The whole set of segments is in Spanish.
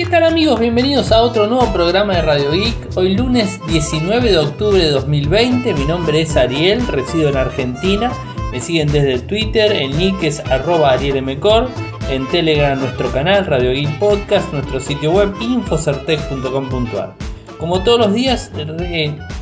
¿Qué tal amigos? Bienvenidos a otro nuevo programa de Radio Geek. Hoy lunes 19 de octubre de 2020. Mi nombre es Ariel, resido en Argentina. Me siguen desde Twitter, en nick es arroba arielmcor, en Telegram nuestro canal Radio Geek Podcast, nuestro sitio web infocertec.com.ar. Como todos los días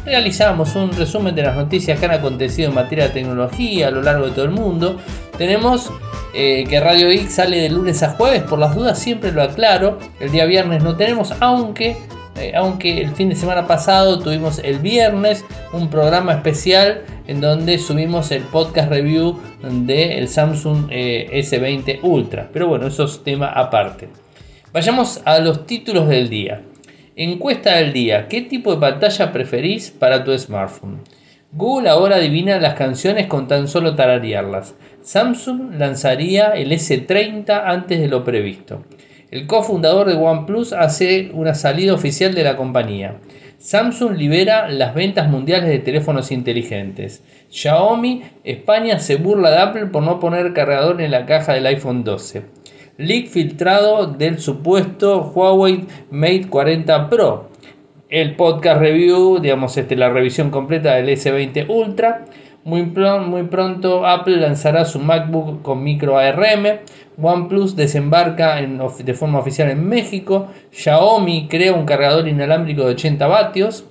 realizamos un resumen de las noticias que han acontecido en materia de tecnología a lo largo de todo el mundo. Tenemos eh, que Radio Geek sale de lunes a jueves, por las dudas siempre lo aclaro. El día viernes no tenemos, aunque, eh, aunque el fin de semana pasado tuvimos el viernes un programa especial en donde subimos el podcast review del Samsung eh, S20 Ultra. Pero bueno, eso es tema aparte. Vayamos a los títulos del día. Encuesta del día. ¿Qué tipo de pantalla preferís para tu smartphone? Google ahora adivina las canciones con tan solo tararearlas. Samsung lanzaría el S30 antes de lo previsto. El cofundador de OnePlus hace una salida oficial de la compañía. Samsung libera las ventas mundiales de teléfonos inteligentes. Xiaomi, España se burla de Apple por no poner cargador en la caja del iPhone 12. Leak filtrado del supuesto Huawei Mate 40 Pro. El podcast review, digamos, este, la revisión completa del S20 Ultra. Muy, muy pronto Apple lanzará su MacBook con micro ARM. OnePlus desembarca de forma oficial en México. Xiaomi crea un cargador inalámbrico de 80 vatios.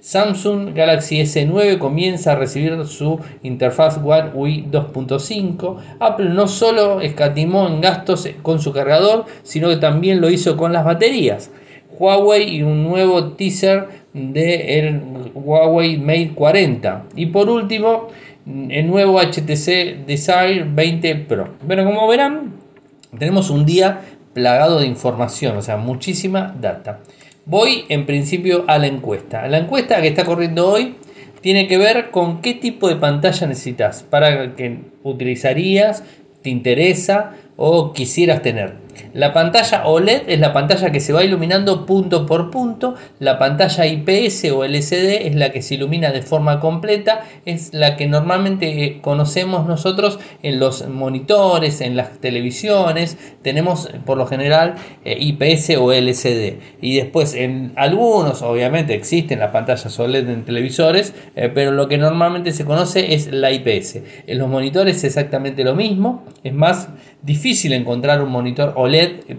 Samsung Galaxy S9 comienza a recibir su interfaz One UI 2.5. Apple no solo escatimó en gastos con su cargador, sino que también lo hizo con las baterías. Huawei y un nuevo teaser del Huawei Mate 40. Y por último, el nuevo HTC Desire 20 Pro. Bueno, como verán, tenemos un día plagado de información, o sea, muchísima data. Voy en principio a la encuesta. La encuesta que está corriendo hoy tiene que ver con qué tipo de pantalla necesitas, para que utilizarías, te interesa o quisieras tener. La pantalla OLED es la pantalla que se va iluminando punto por punto. La pantalla IPS o LCD es la que se ilumina de forma completa. Es la que normalmente eh, conocemos nosotros en los monitores, en las televisiones. Tenemos por lo general eh, IPS o LCD. Y después en algunos, obviamente, existen las pantallas OLED en televisores, eh, pero lo que normalmente se conoce es la IPS. En los monitores es exactamente lo mismo. Es más difícil encontrar un monitor OLED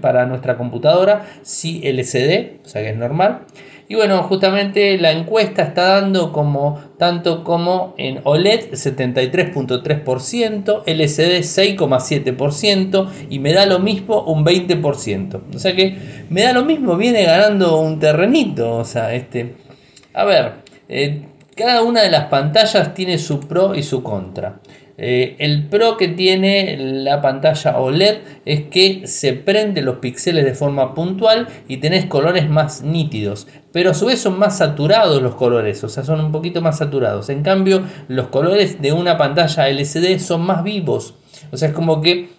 para nuestra computadora, sí LCD, o sea que es normal. Y bueno, justamente la encuesta está dando como tanto como en OLED 73.3%, LCD 6,7% y me da lo mismo un 20%. O sea que me da lo mismo, viene ganando un terrenito. O sea, este. A ver, eh, cada una de las pantallas tiene su pro y su contra. Eh, el pro que tiene la pantalla OLED es que se prende los píxeles de forma puntual y tenés colores más nítidos. Pero a su vez son más saturados los colores, o sea, son un poquito más saturados. En cambio, los colores de una pantalla LCD son más vivos. O sea, es como que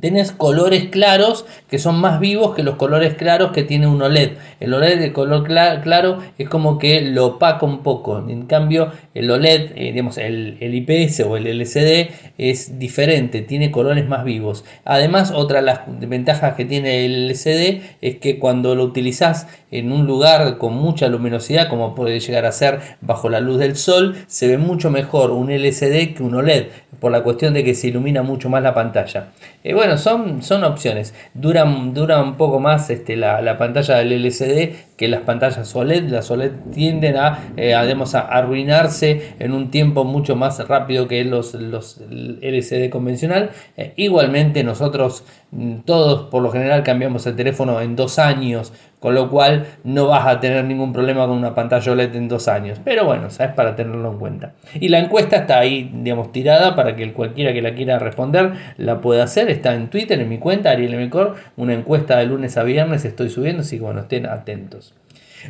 Tenés colores claros que son más vivos que los colores claros que tiene un OLED. El OLED de color claro es como que lo opaca un poco. En cambio, el OLED, eh, digamos, el, el, IPS o el LCD es diferente, tiene colores más vivos. Además, otra de las ventajas que tiene el LCD es que cuando lo utilizás en un lugar con mucha luminosidad, como puede llegar a ser bajo la luz del sol, se ve mucho mejor un LCD que un OLED, por la cuestión de que se ilumina mucho más la pantalla. Eh, son, son opciones. Dura, dura un poco más este, la, pantalla del LCD que las pantallas OLED. Las OLED tienden a, eh, a, arruinarse en un tiempo mucho más rápido que los, los LCD convencional. Eh, igualmente nosotros mm, todos por lo general cambiamos el teléfono en dos años con lo cual no vas a tener ningún problema con una pantalla OLED en dos años. Pero bueno, sabes para tenerlo en cuenta. Y la encuesta está ahí, digamos, tirada para que cualquiera que la quiera responder la pueda hacer. Está en Twitter, en mi cuenta, Ariel Mecor, una encuesta de lunes a viernes estoy subiendo, así que bueno, estén atentos.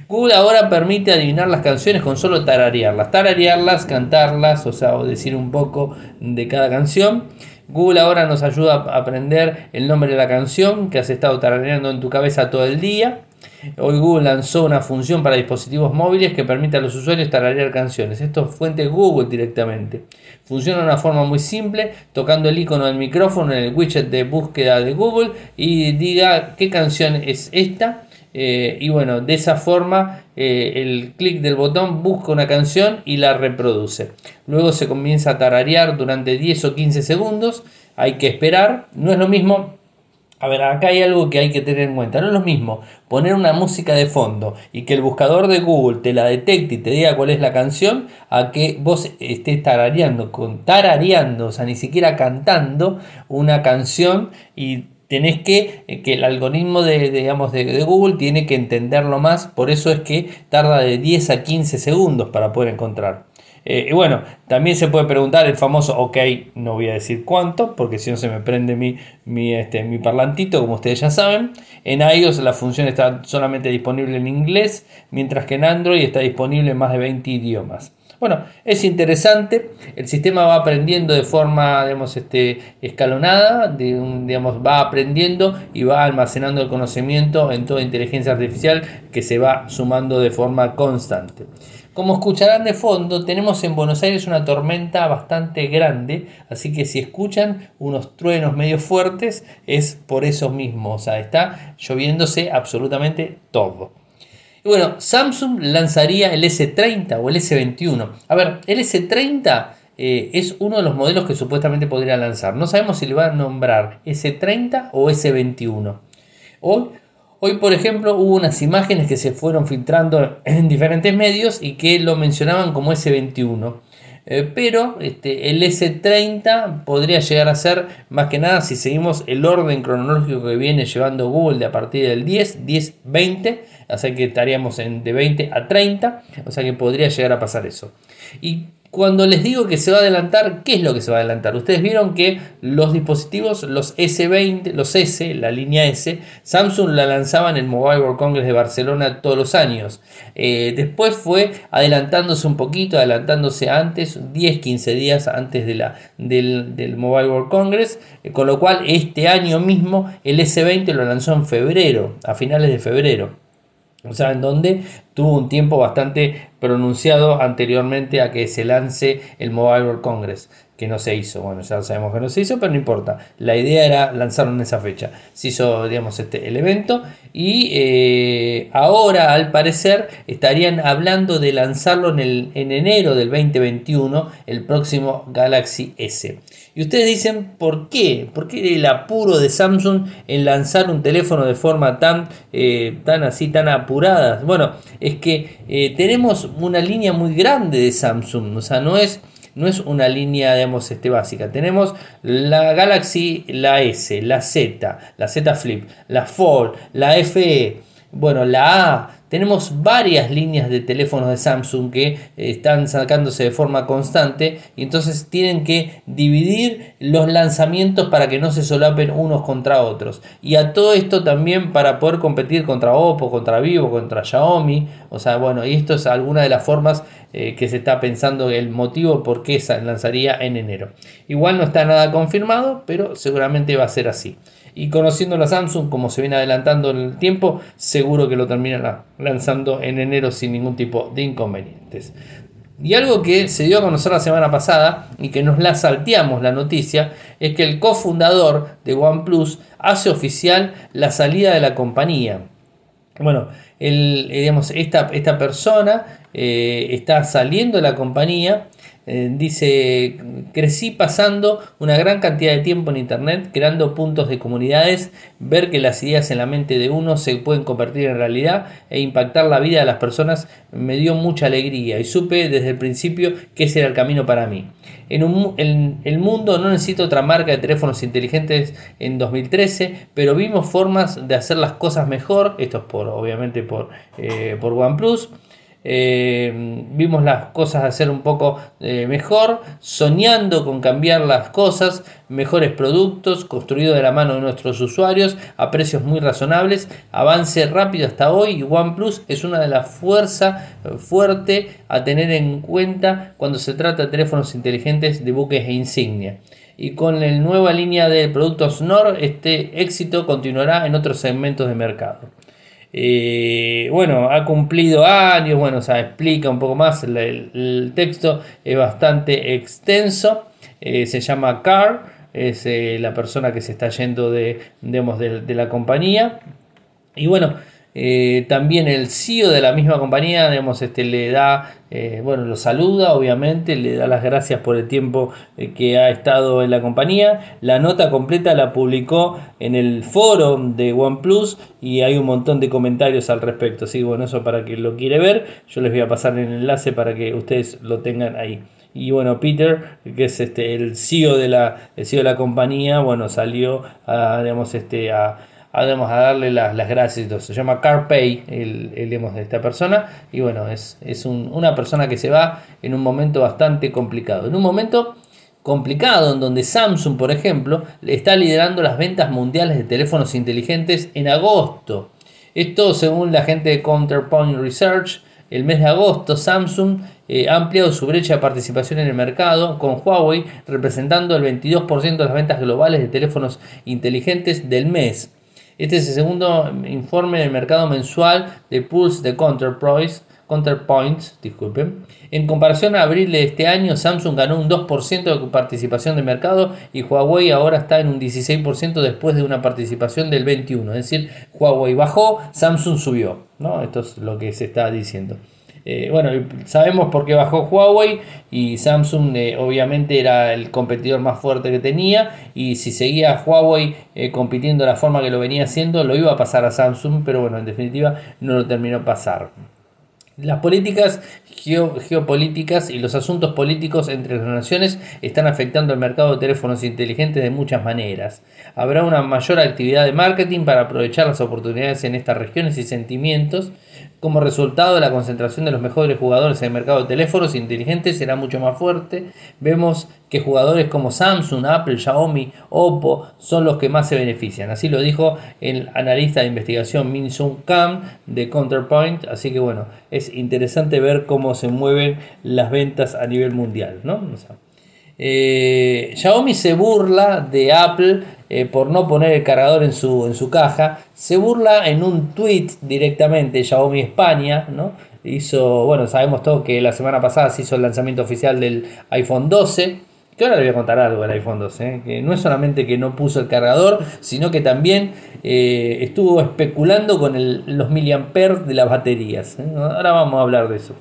Google ahora permite adivinar las canciones con solo tararearlas. Tararearlas, cantarlas, o sea, o decir un poco de cada canción. Google ahora nos ayuda a aprender el nombre de la canción que has estado tarareando en tu cabeza todo el día. Hoy Google lanzó una función para dispositivos móviles que permite a los usuarios tararear canciones. Esto es fuente Google directamente. Funciona de una forma muy simple, tocando el icono del micrófono en el widget de búsqueda de Google y diga qué canción es esta Eh, y bueno, de esa forma eh, el clic del botón busca una canción y la reproduce. Luego se comienza a tararear durante 10 o 15 segundos. Hay que esperar. No es lo mismo a ver, acá hay algo que hay que tener en cuenta. No es lo mismo poner una música de fondo y que el buscador de Google te la detecte y te diga cuál es la canción, a que vos estés tarareando, con tarareando, o sea, ni siquiera cantando una canción y tenés que, eh, que el algoritmo de, digamos, de, Google tiene que entenderlo más, por eso es que tarda de 10 a 15 segundos para poder encontrar. Eh, y bueno, también se puede preguntar el famoso ok, no voy a decir cuánto, porque si no se me prende mi, mi, este, mi parlantito, como ustedes ya saben. En iOS la función está solamente disponible en inglés, mientras que en Android está disponible en más de 20 idiomas. Bueno, es interesante, el sistema va aprendiendo de forma digamos, este, escalonada, digamos, va aprendiendo y va almacenando el conocimiento en toda inteligencia artificial que se va sumando de forma constante. Como escucharán de fondo, tenemos en Buenos Aires una tormenta bastante grande, así que si escuchan unos truenos medio fuertes es por eso mismo, o sea, está lloviéndose absolutamente todo. Y bueno, Samsung lanzaría el S30 o el S21. A ver, el S30 eh, es uno de los modelos que supuestamente podría lanzar. No sabemos si le va a nombrar S30 o S21. Hoy Hoy, por ejemplo, hubo unas imágenes que se fueron filtrando en diferentes medios y que lo mencionaban como S21. Eh, pero este, el S30 podría llegar a ser, más que nada, si seguimos el orden cronológico que viene llevando Google de a partir del 10, 10, 20, o sea que estaríamos en, de 20 a 30, o sea que podría llegar a pasar eso. Cuando les digo que se va a adelantar, ¿qué es lo que se va a adelantar? Ustedes vieron que los dispositivos, los S20, los S, la línea S, Samsung la lanzaba en el Mobile World Congress de Barcelona todos los años. Eh, después fue adelantándose un poquito, adelantándose antes, 10, 15 días antes de la, del, Mobile World Congress, eh, con lo cual este año mismo el S20 lo lanzó en febrero, a finales de febrero. O sea, en donde tuvo un tiempo bastante pronunciado anteriormente a que se lance el Mobile World Congress, que no se hizo. Bueno, ya sabemos que no se hizo, pero no importa. La idea era lanzarlo en esa fecha. Se hizo, digamos, este, el evento y eh, ahora, al parecer, estarían hablando de lanzarlo en, el, en enero del 2021, el próximo Galaxy S. Y ustedes dicen, ¿por qué? ¿Por qué el apuro de Samsung en lanzar un teléfono de forma tan, eh, tan así, tan apurada? Bueno, es que eh, tenemos una línea muy grande de Samsung, o sea, no es, no es una línea, digamos, este, básica. Tenemos la Galaxy, la S, la Z, la Z Flip, la Fold, la FE, bueno, la A, tenemos varias líneas de teléfonos de Samsung que eh, están sacándose de forma constante y entonces tienen que dividir los lanzamientos para que no se solapen unos contra otros. Y a todo esto también para poder competir contra Oppo, contra Vivo, contra Xiaomi. O sea, bueno, y esto es alguna de las formas eh, que se está pensando el motivo por qué se lanzaría en enero. Igual no está nada confirmado, pero seguramente va a ser así. Y conociendo la Samsung, como se viene adelantando en el tiempo, seguro que lo terminará lanzando en enero sin ningún tipo de inconvenientes. Y algo que se dio a conocer la semana pasada y que nos la salteamos la noticia es que el cofundador de OnePlus hace oficial la salida de la compañía. Bueno, el, digamos, esta, esta persona eh, está saliendo de la compañía eh, dice, crecí pasando una gran cantidad de tiempo en Internet, creando puntos de comunidades, ver que las ideas en la mente de uno se pueden convertir en realidad e impactar la vida de las personas me dio mucha alegría y supe desde el principio que ese era el camino para mí. En, el mundo no necesita otra marca de teléfonos inteligentes en 2013, pero vimos formas de hacer las cosas mejor, esto es por, obviamente por, eh, por OnePlus. Eh, vimos las cosas hacer un poco eh, mejor, soñando con cambiar las cosas, mejores productos, construidos de la mano de nuestros usuarios a precios muy razonables, avance rápido hasta hoy y OnePlus es una de las fuerzas eh, fuerte a tener en cuenta cuando se trata de teléfonos inteligentes de buques e insignia y con la nueva línea de productos NOR este éxito continuará en otros segmentos de mercado. Eh, bueno, ha cumplido años, bueno, o sea, explica un poco más, el, texto es bastante extenso, eh, se llama Car, es eh, la persona que se está yendo de, de, la compañía. Y bueno, Eh, también el CEO de la misma compañía, digamos, este, le da, eh, bueno, lo saluda, obviamente, le da las gracias por el tiempo eh, que ha estado en la compañía. La nota completa la publicó en el foro de OnePlus y hay un montón de comentarios al respecto. Así bueno, eso para que lo quiere ver, yo les voy a pasar el enlace para que ustedes lo tengan ahí. Y bueno, Peter, que es este, el CEO de la, el CEO de la compañía, bueno, salió a, este, a, a, darle las, gracias. Se llama CarPay, el, el de esta persona. Y bueno, es, es una persona que se va en un momento bastante complicado. En un momento complicado en donde Samsung, por ejemplo, está liderando las ventas mundiales de teléfonos inteligentes en agosto. Esto según la gente de Counterpoint Research. El mes de agosto Samsung eh, ha ampliado su brecha de participación en el mercado, con Huawei representando el 22% de las ventas globales de teléfonos inteligentes del mes. Este es el segundo informe del mercado mensual de Pulse de Counterpoint. disculpen. En comparación a abril de este año, Samsung ganó un 2% de participación de mercado y Huawei ahora está en un 16% después de una participación del 21%. Es decir, Huawei bajó, Samsung subió. ¿no? Esto es lo que se está diciendo. Eh, bueno, sabemos por qué bajó Huawei y Samsung eh, obviamente era el competidor más fuerte que tenía y si seguía Huawei eh, compitiendo de la forma que lo venía haciendo lo iba a pasar a Samsung, pero bueno, en definitiva no lo terminó pasar. Las políticas geopolíticas y los asuntos políticos entre las naciones están afectando el mercado de teléfonos inteligentes de muchas maneras. Habrá una mayor actividad de marketing para aprovechar las oportunidades en estas regiones y sentimientos como resultado la concentración de los mejores jugadores en el mercado de teléfonos inteligentes será mucho más fuerte. Vemos que jugadores como Samsung, Apple, Xiaomi, Oppo son los que más se benefician. Así lo dijo el analista de investigación Min Sung Kam de Counterpoint. Así que bueno, es interesante ver cómo se mueven las ventas a nivel mundial. Eh, Xiaomi se burla de Apple eh, por no poner el cargador en su, en su caja. Se burla en un tweet directamente Xiaomi España, ¿no? Hizo, bueno, sabemos todos que la semana pasada se hizo el lanzamiento oficial del iPhone 12. Que ahora le voy a contar algo del iPhone 12, ¿eh? que no es solamente que no puso el cargador, sino que también estuvo especulando con los miliamperes de las baterías. Ahora vamos a hablar de eso.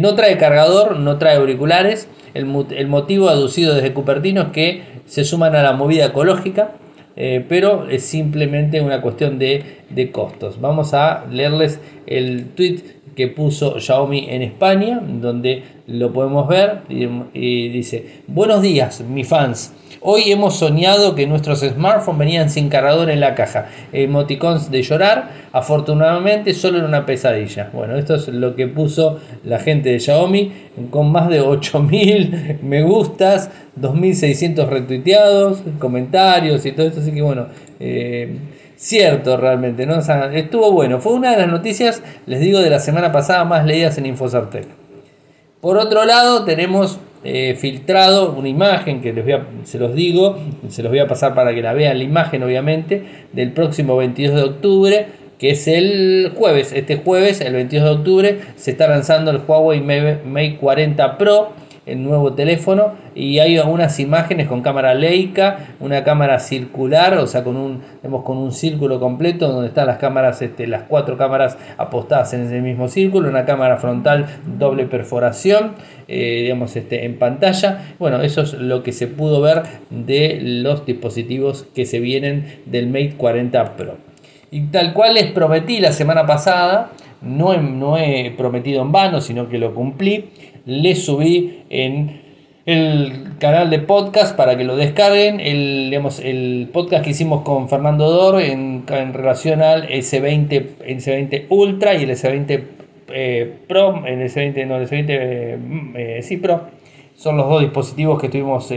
no trae cargador, no trae auriculares, el, motivo aducido desde Cupertino es que se suman a la movida ecológica, eh, pero es simplemente una cuestión de, costos. Vamos a leerles el tweet que puso Xiaomi en España, donde lo podemos ver y dice, buenos días, mis fans. Hoy hemos soñado que nuestros smartphones venían sin cargador en la caja. Emoticons de llorar, afortunadamente solo en una pesadilla. Bueno, esto es lo que puso la gente de Xiaomi con más de 8000 me gustas, 2600 retuiteados, comentarios y todo esto. Así que bueno, eh, cierto realmente, ¿no? estuvo bueno. Fue una de las noticias, les digo, de la semana pasada más leídas en Infosartec. Por otro lado, tenemos eh, filtrado una imagen que les voy se los digo, se los voy a pasar para que la vean la imagen obviamente, del próximo 22 de octubre, que es el jueves. Este jueves, el 22 de octubre, se está lanzando el Huawei Mate 40 Pro el nuevo teléfono y hay unas imágenes con cámara Leica, una cámara circular, o sea, con un, con un círculo completo donde están las cámaras, este, las cuatro cámaras apostadas en ese mismo círculo, una cámara frontal doble perforación, eh, digamos, este, en pantalla. Bueno, eso es lo que se pudo ver de los dispositivos que se vienen del Mate 40 Pro. Y tal cual les prometí la semana pasada, no no he prometido en vano, sino que lo cumplí le subí en el canal de podcast para que lo descarguen. El, el podcast que hicimos con Fernando Dor en, relación al S20, S20 Ultra y el S20 eh, Pro, el S20, no, el S20 eh, eh, sí, Pro. Son los dos dispositivos que estuvimos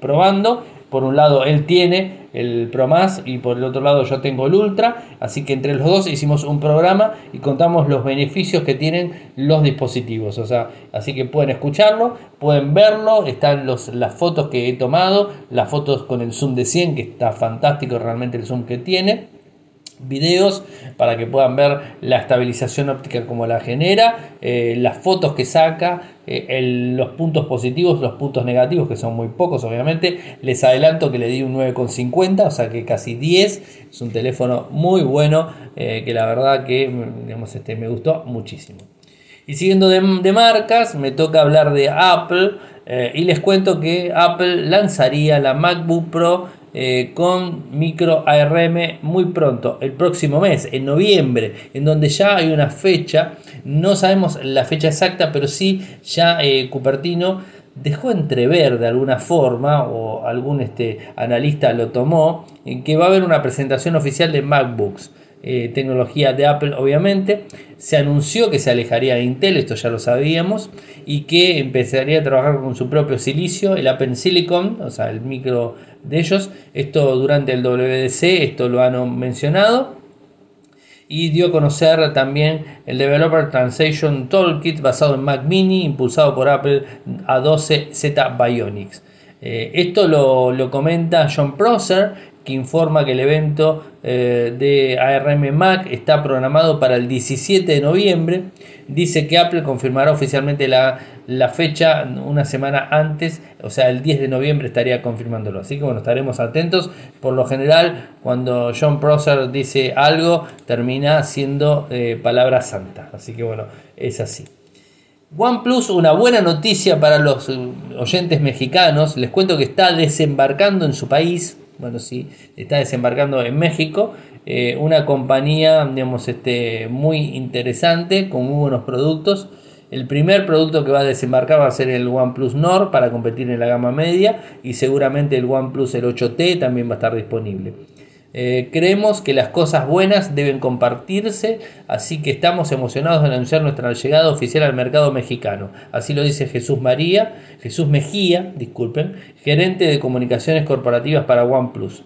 probando. Por un lado, él tiene el Pro Más y por el otro lado yo tengo el Ultra. Así que entre los dos hicimos un programa y contamos los beneficios que tienen los dispositivos. O sea, así que pueden escucharlo, pueden verlo, están los, las fotos que he tomado, las fotos con el zoom de 100, que está fantástico realmente el zoom que tiene. Videos para que puedan ver la estabilización óptica como la genera, eh, las fotos que saca, eh, los puntos positivos, los puntos negativos, que son muy pocos obviamente. Les adelanto que le di un 9,50, o sea que casi 10. Es un teléfono muy bueno, eh, que la verdad que digamos, este, me gustó muchísimo. Y siguiendo de, de marcas, me toca hablar de Apple. y les cuento que Apple lanzaría la MacBook Pro eh, con micro ARM muy pronto, el próximo mes, en noviembre, en donde ya hay una fecha, no sabemos la fecha exacta, pero sí ya eh, Cupertino dejó entrever de alguna forma, o algún este, analista lo tomó, que va a haber una presentación oficial de MacBooks. Eh, tecnología de Apple obviamente. Se anunció que se alejaría de Intel, esto ya lo sabíamos, y que empezaría a trabajar con su propio silicio, el Apple Silicon, o sea, el micro de ellos. Esto durante el WDC, esto lo han mencionado. Y dio a conocer también el Developer Translation Toolkit basado en Mac Mini, impulsado por Apple A12Z Bionics. Eh, esto lo, lo, comenta John Prosser, que informa que el evento eh, de ARM Mac está programado para el 17 de noviembre. Dice que Apple confirmará oficialmente la, fecha una semana antes, o sea, el 10 de noviembre estaría confirmándolo. Así que bueno, estaremos atentos. Por lo general, cuando John Prosser dice algo, termina siendo eh, palabra santa. Así que bueno, es así. OnePlus, una buena noticia para los eh, oyentes mexicanos. Les cuento que está desembarcando en su país bueno, sí, está desembarcando en México. Eh, una compañía, digamos, este, muy interesante, con muy buenos productos. El primer producto que va a desembarcar va a ser el OnePlus Nord para competir en la gama media y seguramente el OnePlus el 8T también va a estar disponible. Eh, creemos que las cosas buenas deben compartirse, así que estamos emocionados de anunciar nuestra llegada oficial al mercado mexicano. Así lo dice Jesús María, Jesús Mejía, disculpen, gerente de comunicaciones corporativas para OnePlus.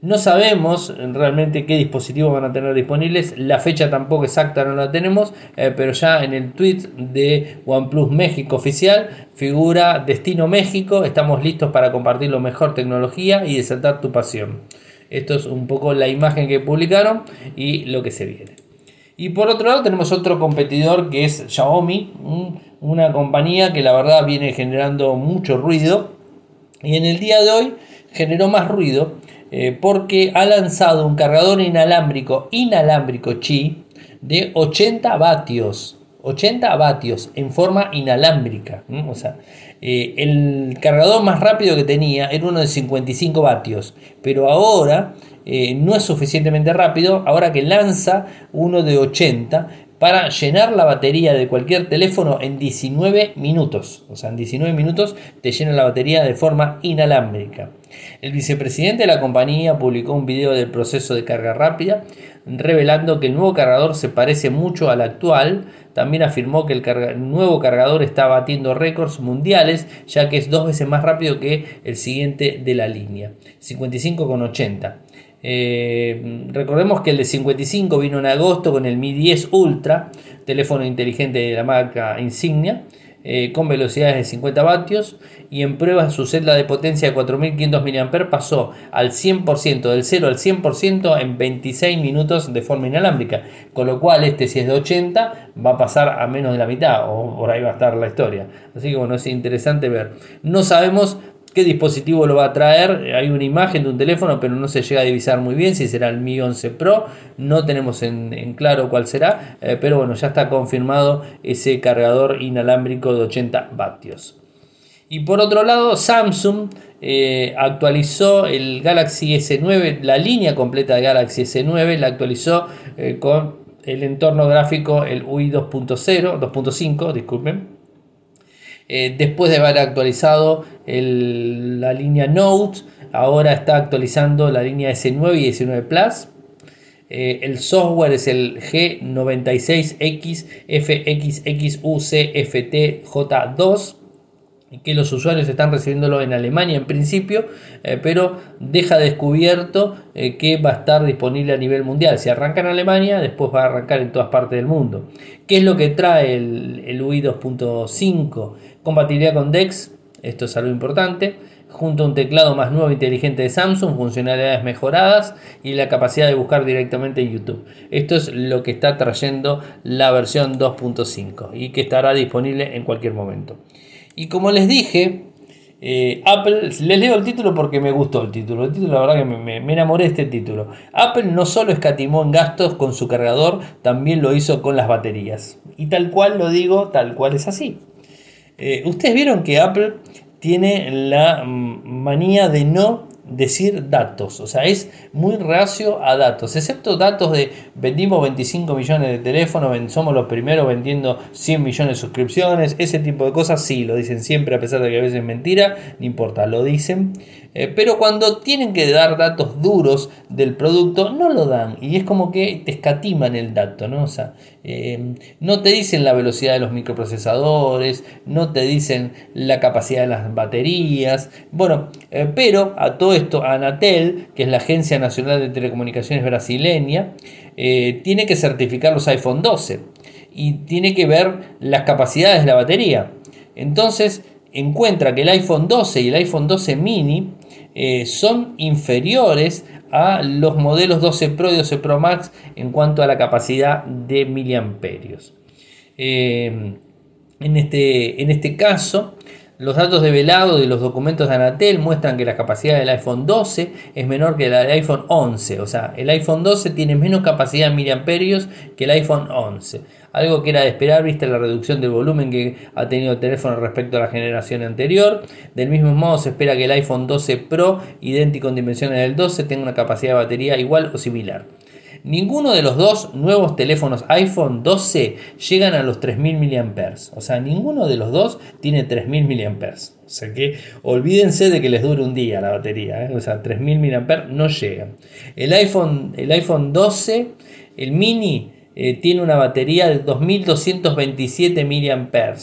No sabemos realmente qué dispositivos van a tener disponibles, la fecha tampoco exacta no la tenemos, eh, pero ya en el tweet de OnePlus México oficial figura Destino México, estamos listos para compartir lo mejor tecnología y desatar tu pasión. Esto es un poco la imagen que publicaron y lo que se viene. Y por otro lado tenemos otro competidor que es Xiaomi, una compañía que la verdad viene generando mucho ruido y en el día de hoy generó más ruido eh, porque ha lanzado un cargador inalámbrico, inalámbrico Qi de 80 vatios. 80 vatios en forma inalámbrica. O sea, eh, el cargador más rápido que tenía era uno de 55 vatios, pero ahora eh, no es suficientemente rápido, ahora que lanza uno de 80 para llenar la batería de cualquier teléfono en 19 minutos. O sea, en 19 minutos te llena la batería de forma inalámbrica. El vicepresidente de la compañía publicó un video del proceso de carga rápida, revelando que el nuevo cargador se parece mucho al actual, también afirmó que el, nuevo cargador está batiendo récords mundiales, ya que es dos veces más rápido que el siguiente de la línea, 55,80. Eh, recordemos que el de 55 vino en agosto con el Mi 10 Ultra, teléfono inteligente de la marca Insignia. Eh, con velocidades de 50 vatios y en pruebas su celda de potencia de 4500 mAh pasó al 100%, del 0 al 100% en 26 minutos de forma inalámbrica, con lo cual este si es de 80 va a pasar a menos de la mitad o por ahí va a estar la historia. Así que bueno, es interesante ver. No sabemos qué dispositivo lo va a traer. Hay una imagen de un teléfono, pero no se llega a divisar muy bien si será el Mi 11 Pro. No tenemos en, claro cuál será, eh, pero bueno, ya está confirmado ese cargador inalámbrico de 80 vatios. Y por otro lado, Samsung eh, actualizó el Galaxy S9, la línea completa de Galaxy S9, la actualizó eh, con el entorno gráfico, el UI 2.0, 2.5, disculpen, eh, después de haber actualizado la línea Note, ahora está actualizando la línea S9 y S9 Plus. Eh, el software es el G96X FXXUCFTJ2 que los usuarios están recibiéndolo en Alemania en principio, eh, pero deja descubierto que va a estar disponible a nivel mundial. Si arranca en Alemania, después va a arrancar en todas partes del mundo. ¿Qué es lo que trae el, el UI 2.5? Compatibilidad con DeX, esto es algo importante. junto a un teclado más nuevo e inteligente de Samsung, funcionalidades mejoradas y la capacidad de buscar directamente en YouTube. Esto es lo que está trayendo la versión 2.5 y que estará disponible en cualquier momento. Y como les dije, eh, Apple, les leo el título porque me gustó el título. El título, la verdad que me, enamoré de este título. Apple no solo escatimó en gastos con su cargador, también lo hizo con las baterías. Y tal cual lo digo, tal cual es así. Eh, Ustedes vieron que Apple tiene la mm, manía de no decir datos, o sea, es muy reacio a datos, excepto datos de vendimos 25 millones de teléfonos, somos los primeros vendiendo 100 millones de suscripciones, ese tipo de cosas sí, lo dicen siempre a pesar de que a veces es mentira, no importa, lo dicen, eh, pero cuando tienen que dar datos duros del producto, no lo dan y es como que te escatiman el dato, ¿no? O sea, eh, no te dicen la velocidad de los microprocesadores, no te dicen la capacidad de las baterías, bueno, eh, pero a todo esto Anatel, que es la Agencia Nacional de Telecomunicaciones brasileña, tiene que certificar los iPhone 12 y tiene que ver las capacidades de la batería. Entonces encuentra que el iPhone 12 y el iPhone 12 mini son inferiores a los modelos 12 Pro y 12 Pro Max en cuanto a la capacidad de miliamperios. Eh, en, este, en este caso, los datos develados de los documentos de Anatel muestran que la capacidad del iPhone 12 es menor que la del iPhone 11. O sea, el iPhone 12 tiene menos capacidad en miliamperios que el iPhone 11. Algo que era de esperar vista la reducción del volumen que ha tenido el teléfono respecto a la generación anterior. Del mismo modo se espera que el iPhone 12 Pro, idéntico en dimensiones del 12, tenga una capacidad de batería igual o similar. Ninguno de los dos nuevos teléfonos iPhone 12 llegan a los 3000 mAh. O sea, ninguno de los dos tiene 3000 mAh. O sea que olvídense de que les dure un día la batería. ¿eh? O sea, 3000 mAh no llegan. El iPhone, el iPhone 12, el mini, eh, tiene una batería de 2227 mAh.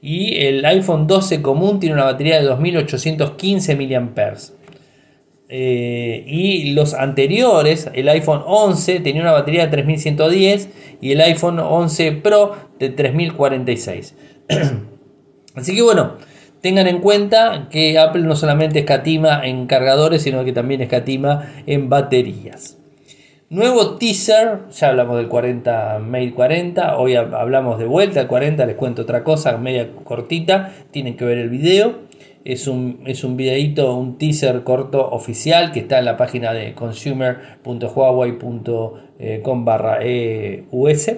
Y el iPhone 12 común tiene una batería de 2815 mAh. Eh, y los anteriores, el iPhone 11 tenía una batería de 3110 y el iPhone 11 Pro de 3046. Así que bueno, tengan en cuenta que Apple no solamente escatima en cargadores, sino que también escatima en baterías. Nuevo teaser, ya hablamos del 40 Mate 40, hoy hablamos de vuelta al 40, les cuento otra cosa, media cortita, tienen que ver el video. Es un, es un videito, un teaser corto oficial que está en la página de consumer.huawei.com barra EUS.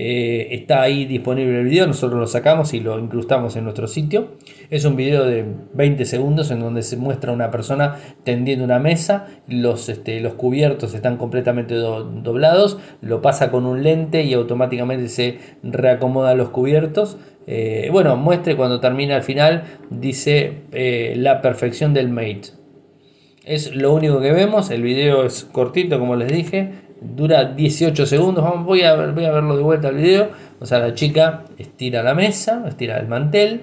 Eh, está ahí disponible el video, nosotros lo sacamos y lo incrustamos en nuestro sitio. Es un video de 20 segundos en donde se muestra una persona tendiendo una mesa, los, este, los cubiertos están completamente doblados, lo pasa con un lente y automáticamente se reacomodan los cubiertos. Eh, bueno, muestre cuando termina al final, dice eh, la perfección del mate. Es lo único que vemos, el video es cortito como les dije, dura 18 segundos, Vamos, voy, a, voy a verlo de vuelta el video. O sea, la chica estira la mesa, estira el mantel,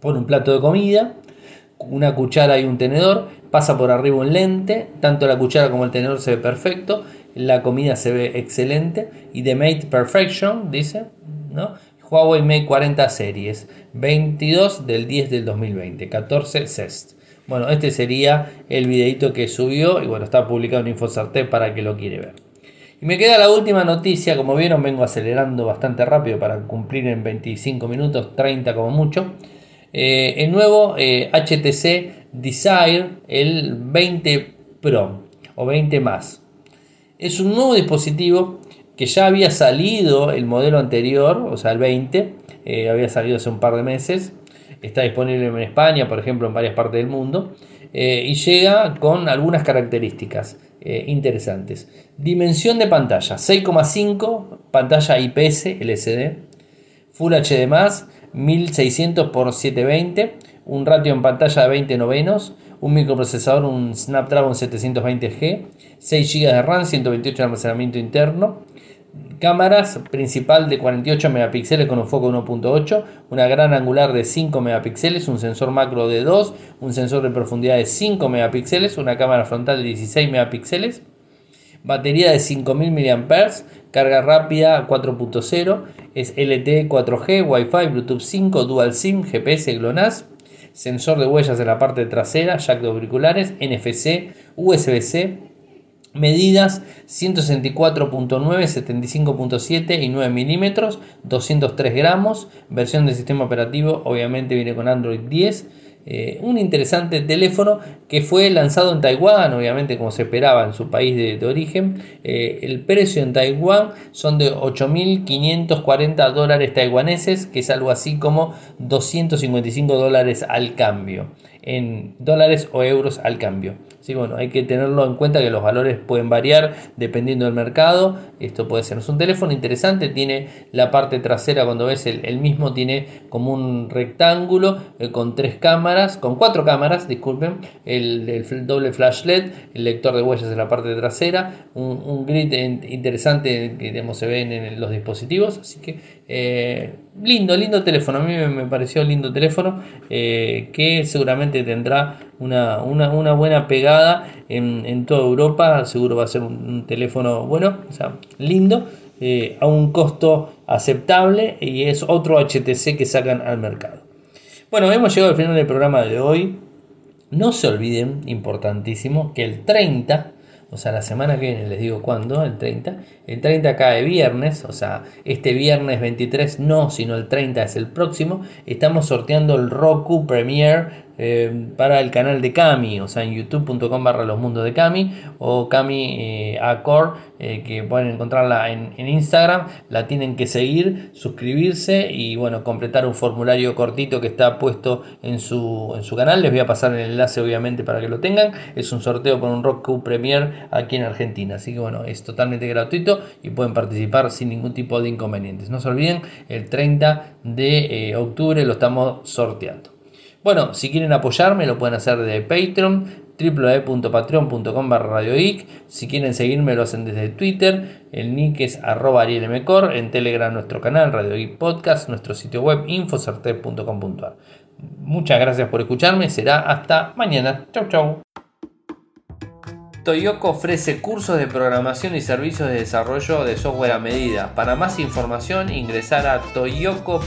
pone un plato de comida, una cuchara y un tenedor, pasa por arriba un lente, tanto la cuchara como el tenedor se ve perfecto, la comida se ve excelente y de Mate Perfection, dice, ¿no? Huawei Mate 40 series, 22 del 10 del 2020, 14 CEST. Bueno, este sería el videito que subió y bueno, está publicado en Infosarte para que lo quiere ver. Y me queda la última noticia, como vieron vengo acelerando bastante rápido para cumplir en 25 minutos, 30 como mucho. Eh, el nuevo HTC eh, Desire, el 20 Pro o 20 más. Es un nuevo dispositivo que ya había salido el modelo anterior, o sea, el 20, eh, había salido hace un par de meses, está disponible en España, por ejemplo, en varias partes del mundo, eh, y llega con algunas características eh, interesantes. Dimensión de pantalla, 6,5, pantalla IPS LCD, Full HD+, 1600 x 720, un ratio en pantalla de 20 novenos, un microprocesador, un Snapdragon 720G, 6 GB de RAM, 128 de almacenamiento interno, cámaras principal de 48 megapíxeles con un foco 1.8, una gran angular de 5 megapíxeles, un sensor macro de 2, un sensor de profundidad de 5 megapíxeles, una cámara frontal de 16 megapíxeles, batería de 5000 mAh, carga rápida 4.0, es LTE 4G, Wi-Fi, Bluetooth 5, Dual SIM, GPS, GLONASS sensor de huellas en la parte trasera, jack de auriculares, NFC, USB-C, medidas 164.9, 75.7 y 9 milímetros, 203 gramos, versión del sistema operativo obviamente viene con Android 10 eh, un interesante teléfono que fue lanzado en Taiwán, obviamente como se esperaba en su país de, origen. Eh, el precio en Taiwán son de 8.540 dólares taiwaneses, que es algo así como 255 dólares al cambio, en dólares o euros al cambio. Sí, bueno, hay que tenerlo en cuenta que los valores pueden variar dependiendo del mercado. Esto puede ser es un teléfono interesante, tiene la parte trasera cuando ves el, mismo tiene como un rectángulo eh, con tres cámaras, con cuatro cámaras, disculpen, el, doble flash LED, el lector de huellas en la parte trasera, un, grid interesante que se ven en los dispositivos, así que eh, lindo, lindo teléfono, a mí me, pareció lindo teléfono eh, que seguramente tendrá una, una, buena pegada en, toda Europa. Seguro va a ser un, teléfono bueno, o sea, lindo, eh, a un costo aceptable y es otro HTC que sacan al mercado. Bueno, hemos llegado al final del programa de hoy. No se olviden, importantísimo, que el 30 o sea, la semana que viene les digo cuándo, el 30. El 30 cae viernes, o sea, este viernes 23 no, sino el 30 es el próximo. Estamos sorteando el Roku Premiere eh, para el canal de Cami, o sea, en youtube.com barra los mundos de Cami o Cami eh, eh, que pueden encontrarla en, Instagram, la tienen que seguir, suscribirse y bueno, completar un formulario cortito que está puesto en su, en su canal. Les voy a pasar el enlace obviamente para que lo tengan. Es un sorteo con un Roku Premier aquí en Argentina, así que bueno, es totalmente gratuito y pueden participar sin ningún tipo de inconvenientes. No se olviden, el 30 de octubre lo estamos sorteando. Bueno, si quieren apoyarme lo pueden hacer desde Patreon, www.patreon.com radioic. Si quieren seguirme lo hacen desde Twitter, el nick es arroba arielmcor, en Telegram nuestro canal Radio Geek Podcast, nuestro sitio web infocerte.com.ar. Muchas gracias por escucharme, será hasta mañana. Chau chau. Toyoko ofrece cursos de programación y servicios de desarrollo de software a medida. Para más información ingresar a toyoko.io